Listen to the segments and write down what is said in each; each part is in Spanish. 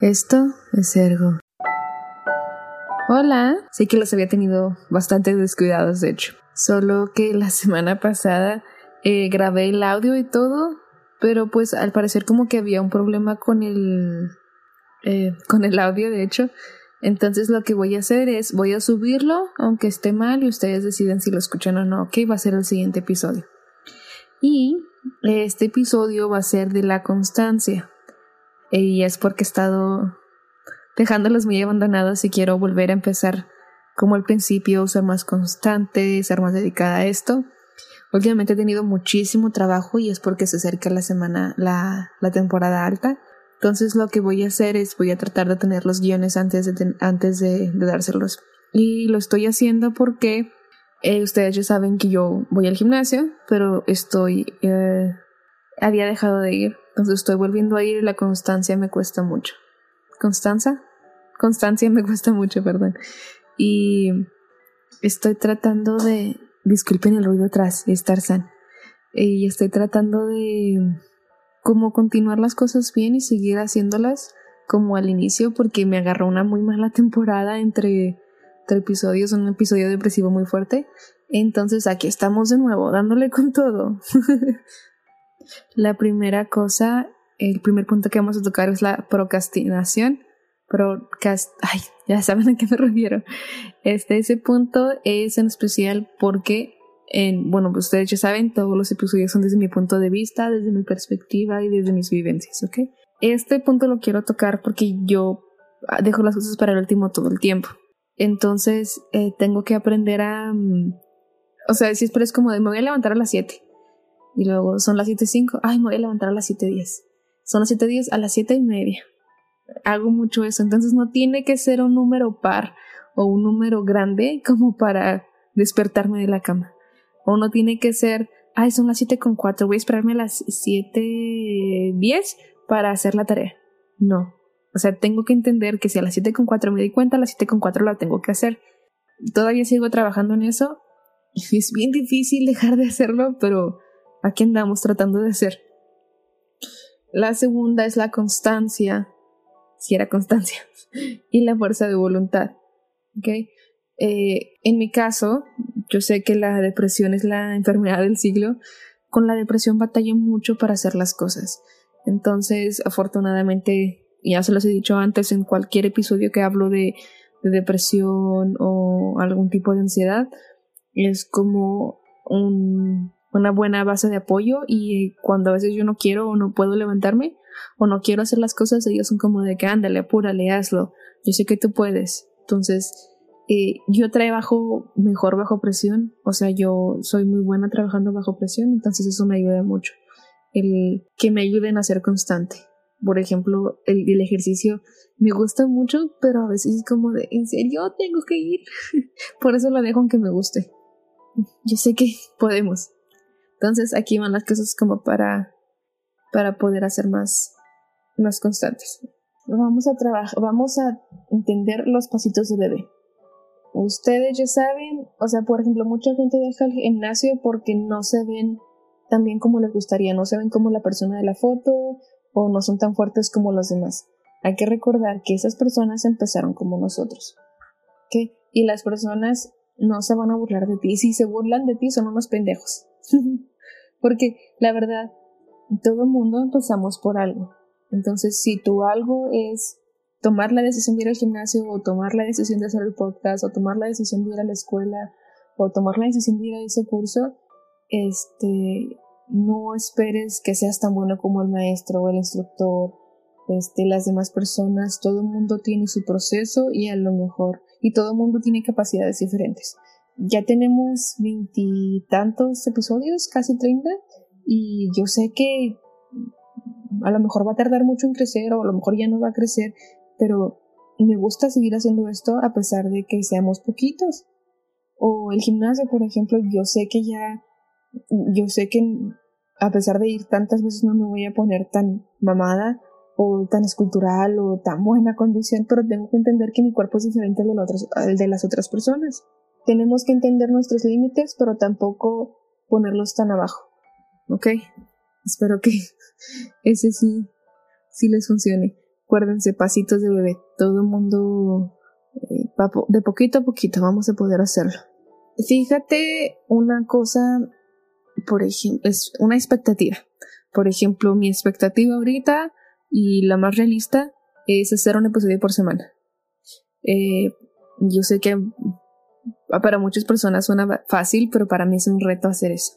Esto es Ergo. Hola, sé que los había tenido bastante descuidados, de hecho. Solo que la semana pasada eh, grabé el audio y todo, pero pues al parecer como que había un problema con el eh, con el audio, de hecho. Entonces lo que voy a hacer es voy a subirlo, aunque esté mal, y ustedes deciden si lo escuchan o no. Ok, va a ser el siguiente episodio. Y este episodio va a ser de la constancia. Y es porque he estado dejándolos muy abandonados y quiero volver a empezar como al principio, ser más constante, ser más dedicada a esto. Últimamente he tenido muchísimo trabajo y es porque se acerca la semana, la, la temporada alta. Entonces lo que voy a hacer es voy a tratar de tener los guiones antes de, antes de, dárselos. Y lo estoy haciendo porque eh, ustedes ya saben que yo voy al gimnasio, pero estoy... Eh, había dejado de ir. Entonces estoy volviendo a ir y la constancia me cuesta mucho. ¿Constanza? Constancia me cuesta mucho, perdón. Y estoy tratando de... Disculpen el ruido atrás, es Tarzan. Y estoy tratando de como continuar las cosas bien y seguir haciéndolas como al inicio porque me agarró una muy mala temporada entre, tres episodios, un episodio depresivo muy fuerte. Entonces aquí estamos de nuevo, dándole con todo. la primera cosa, el primer punto que vamos a tocar es la procrastinación. Procast ay, ya saben a qué me refiero. Este, ese punto es en especial porque bueno, pues ustedes ya saben, todos los episodios son desde mi punto de vista, desde mi perspectiva y desde mis vivencias, ¿ok? Este punto lo quiero tocar porque yo dejo las cosas para el último todo el tiempo. Entonces, eh, tengo que aprender a... Mm, o sea, si es como de me voy a levantar a las 7. Y luego son las 7.05, ay, me voy a levantar a las 7.10. Son las 7.10 a las 7 y media. Hago mucho eso, entonces no tiene que ser un número par o un número grande como para despertarme de la cama. O no tiene que ser, ay, son las 7 con 4, voy a esperarme a las 7.10 para hacer la tarea. No. O sea, tengo que entender que si a las 7 con 4 me di cuenta, a las 7 con 4 la tengo que hacer. Todavía sigo trabajando en eso. Es bien difícil dejar de hacerlo, pero aquí andamos tratando de hacer. La segunda es la constancia, si era constancia, y la fuerza de voluntad. ¿ok? Eh, en mi caso, yo sé que la depresión es la enfermedad del siglo. Con la depresión batallé mucho para hacer las cosas. Entonces, afortunadamente, ya se los he dicho antes en cualquier episodio que hablo de, depresión o algún tipo de ansiedad, es como una buena base de apoyo y cuando a veces yo no quiero o no puedo levantarme o no quiero hacer las cosas, ellos son como de que ándale, apúrale, hazlo, yo sé que tú puedes. Entonces, eh, yo trabajo mejor bajo presión, o sea, yo soy muy buena trabajando bajo presión, entonces eso me ayuda mucho. El que me ayuden a ser constante. Por ejemplo, el, el ejercicio me gusta mucho, pero a veces es como de, ¿en serio tengo que ir? Por eso lo dejo aunque me guste. Yo sé que podemos. Entonces aquí van las cosas como para, para poder hacer más, más constantes. Vamos a trabajar, vamos a entender los pasitos de bebé. Ustedes ya saben, o sea, por ejemplo, mucha gente deja el gimnasio porque no se ven tan bien como les gustaría, no se ven como la persona de la foto o no son tan fuertes como los demás. Hay que recordar que esas personas empezaron como nosotros. ¿ok? Y las personas no se van a burlar de ti. Si se burlan de ti, son unos pendejos. Porque la verdad, todo mundo empezamos por algo. Entonces, si tu algo es tomar la decisión de ir al gimnasio o tomar la decisión de hacer el podcast o tomar la decisión de ir a la escuela o tomar la decisión de ir a ese curso, este, no esperes que seas tan bueno como el maestro o el instructor, este, las demás personas, todo el mundo tiene su proceso y a lo mejor, y todo el mundo tiene capacidades diferentes. Ya tenemos veintitantos episodios, casi treinta, y yo sé que a lo mejor va a tardar mucho en crecer o a lo mejor ya no va a crecer, pero me gusta seguir haciendo esto a pesar de que seamos poquitos. O el gimnasio, por ejemplo, yo sé que ya, yo sé que a pesar de ir tantas veces no me voy a poner tan mamada o tan escultural o tan buena condición, pero tengo que entender que mi cuerpo es diferente al de, las otras personas. Tenemos que entender nuestros límites, pero tampoco ponerlos tan abajo. ¿Ok? Espero que ese sí, sí les funcione. acuérdense, pasitos de bebé. Todo el mundo, eh, de poquito a poquito, vamos a poder hacerlo. Fíjate una cosa, por ejemplo, es una expectativa. Por ejemplo, mi expectativa ahorita y la más realista es hacer un episodio por semana. Eh, yo sé que para muchas personas suena fácil, pero para mí es un reto hacer eso.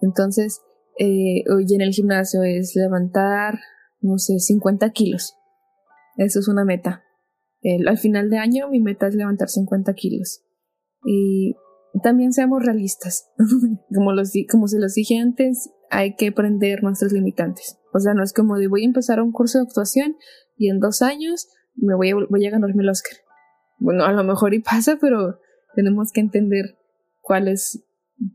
Entonces, eh, hoy en el gimnasio es levantar, no sé, 50 kilos. Eso es una meta. al final de año mi meta es levantar 50 kilos. Y también seamos realistas. como, los, como se los dije antes, hay que aprender nuestros limitantes. O sea, no es como de voy a empezar un curso de actuación y en dos años me voy a, voy a ganarme el Oscar. Bueno, a lo mejor y pasa, pero tenemos que entender cuáles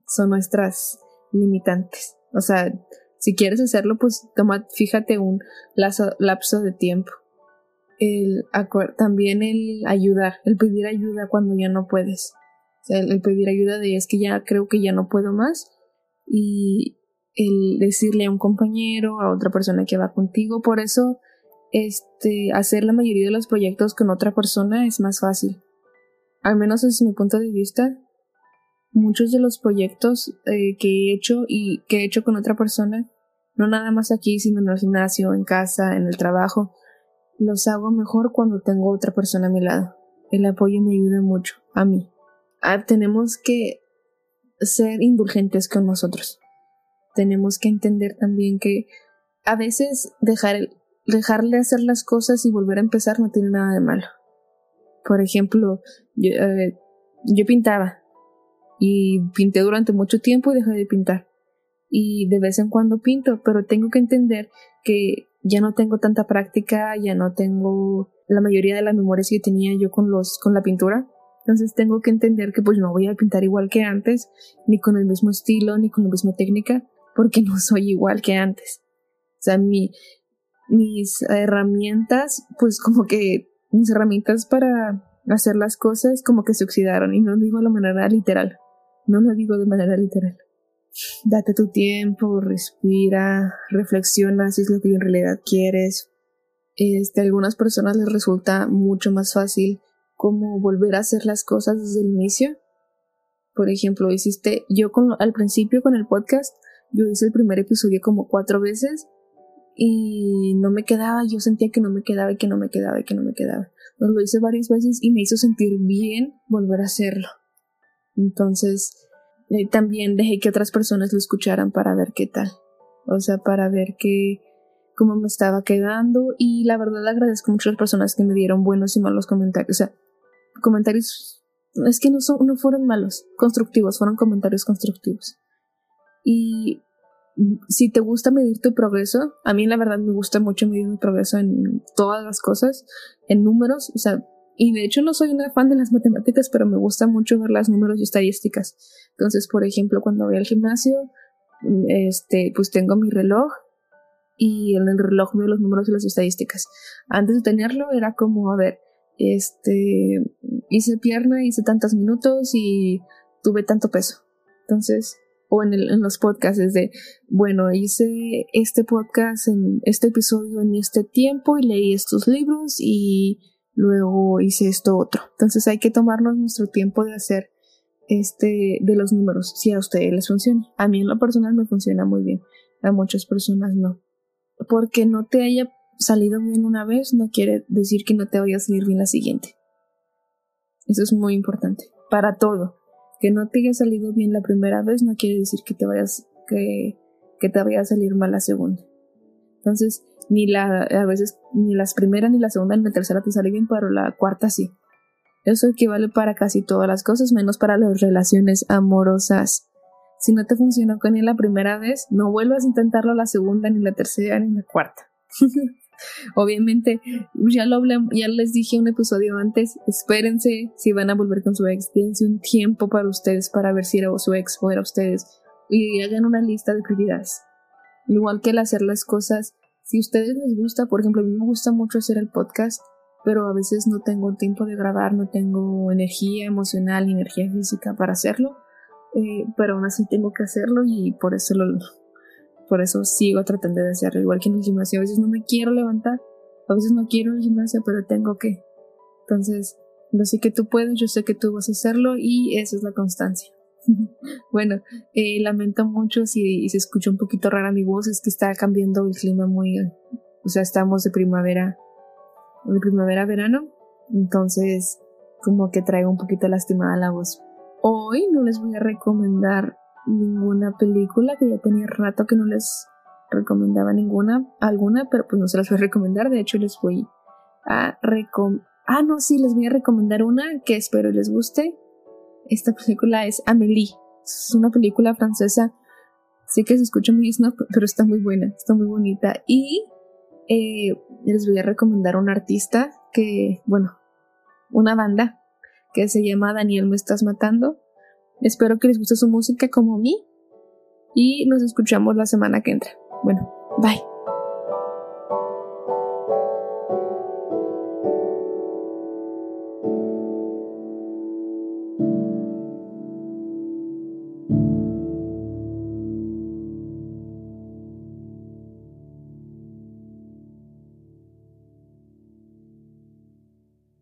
son nuestras limitantes. O sea, si quieres hacerlo, pues toma, fíjate un lapso de tiempo. El, también el ayudar, el pedir ayuda cuando ya no puedes. O sea, el, pedir ayuda de es que ya creo que ya no puedo más. Y el decirle a un compañero, a otra persona que va contigo. Por eso, este, hacer la mayoría de los proyectos con otra persona es más fácil. Al menos desde mi punto de vista, muchos de los proyectos eh, que he hecho y que he hecho con otra persona, no nada más aquí, sino en el gimnasio, en casa, en el trabajo, los hago mejor cuando tengo otra persona a mi lado. El apoyo me ayuda mucho, a mí. Ah, tenemos que ser indulgentes con nosotros. Tenemos que entender también que a veces dejar dejarle hacer las cosas y volver a empezar no tiene nada de malo. Por ejemplo, yo, eh, yo pintaba y pinté durante mucho tiempo y dejé de pintar. Y de vez en cuando pinto, pero tengo que entender que ya no tengo tanta práctica, ya no tengo la mayoría de las memorias que tenía yo con los con la pintura. Entonces tengo que entender que pues no voy a pintar igual que antes, ni con el mismo estilo, ni con la misma técnica, porque no soy igual que antes. O sea, mi, mis herramientas, pues como que mis herramientas para hacer las cosas como que se oxidaron y no lo digo de manera literal. No lo digo de manera literal. Date tu tiempo, respira, reflexiona si es lo que en realidad quieres. Este, a algunas personas les resulta mucho más fácil como volver a hacer las cosas desde el inicio. Por ejemplo, hiciste, yo con, al principio con el podcast, yo hice el primer episodio como cuatro veces y no me quedaba, yo sentía que no me quedaba y que no me quedaba y que no me quedaba. Pues lo hice varias veces y me hizo sentir bien volver a hacerlo. Entonces, eh, también dejé que otras personas lo escucharan para ver qué tal. O sea, para ver qué, cómo me estaba quedando. Y la verdad agradezco mucho a las personas que me dieron buenos y malos comentarios. O sea, comentarios, es que no, son, no fueron malos, constructivos, fueron comentarios constructivos. Y si te gusta medir tu progreso, a mí la verdad me gusta mucho medir mi progreso en todas las cosas, en números, o sea, y de hecho no soy una fan de las matemáticas, pero me gusta mucho ver las números y estadísticas. Entonces, por ejemplo, cuando voy al gimnasio, este, pues tengo mi reloj y en el reloj veo los números y las estadísticas. Antes de tenerlo era como, a ver, este, hice pierna, hice tantos minutos y tuve tanto peso. Entonces, o en, el, en los podcasts es de, bueno, hice este podcast en este episodio en este tiempo y leí estos libros y luego hice esto otro. Entonces hay que tomarnos nuestro tiempo de hacer este de los números, si a ustedes les funciona. A mí en lo personal me funciona muy bien, a muchas personas no. Porque no te haya salido bien una vez no quiere decir que no te vaya a salir bien la siguiente. Eso es muy importante para todo. Que no te haya salido bien la primera vez no quiere decir que te vayas que, que te vaya a salir mal la segunda. Entonces, ni la, a veces ni las primeras, ni la segunda, ni la tercera te sale bien, pero la cuarta sí. Eso equivale para casi todas las cosas, menos para las relaciones amorosas. Si no te funcionó con él la primera vez, no vuelvas a intentarlo la segunda, ni la tercera, ni la cuarta. Obviamente, ya les dije un episodio antes, espérense si van a volver con su ex, dense un tiempo para ustedes para ver si era su ex o era ustedes y hagan una lista de prioridades. Igual que el hacer las cosas si a ustedes les gusta, por ejemplo, a mí me gusta mucho hacer el podcast, pero a veces no tengo tiempo de grabar, no tengo energía emocional energía física para hacerlo, eh, pero aún así tengo que hacerlo y por eso lo, por eso sigo tratando de hacerlo. Igual que en el gimnasio, a veces no me quiero levantar, A veces no quiero el gimnasio, pero tengo que. Entonces, yo sé que tú puedes, yo sé que tú vas a hacerlo y esa es la constancia. bueno, eh, lamento mucho si, se escucha un poquito rara mi voz, es que está cambiando el clima muy... O sea, estamos de primavera, de primavera a verano, entonces como que traigo un poquito lastimada la voz. Hoy no les voy a recomendar ninguna película, que ya tenía rato que no les recomendaba ninguna, alguna, pero pues no se las voy a recomendar, de hecho les voy a recomendar... Ah, no, sí, les voy a recomendar una que espero les guste. Esta película es Amélie. Es una película francesa. Sé que se escucha muy snob, pero está muy buena, está muy bonita. Y eh, les voy a recomendar un artista que, bueno, una banda que se llama Daniel Me Estás Matando. Espero que les guste su música como a mí. Y nos escuchamos la semana que entra. Bueno, bye.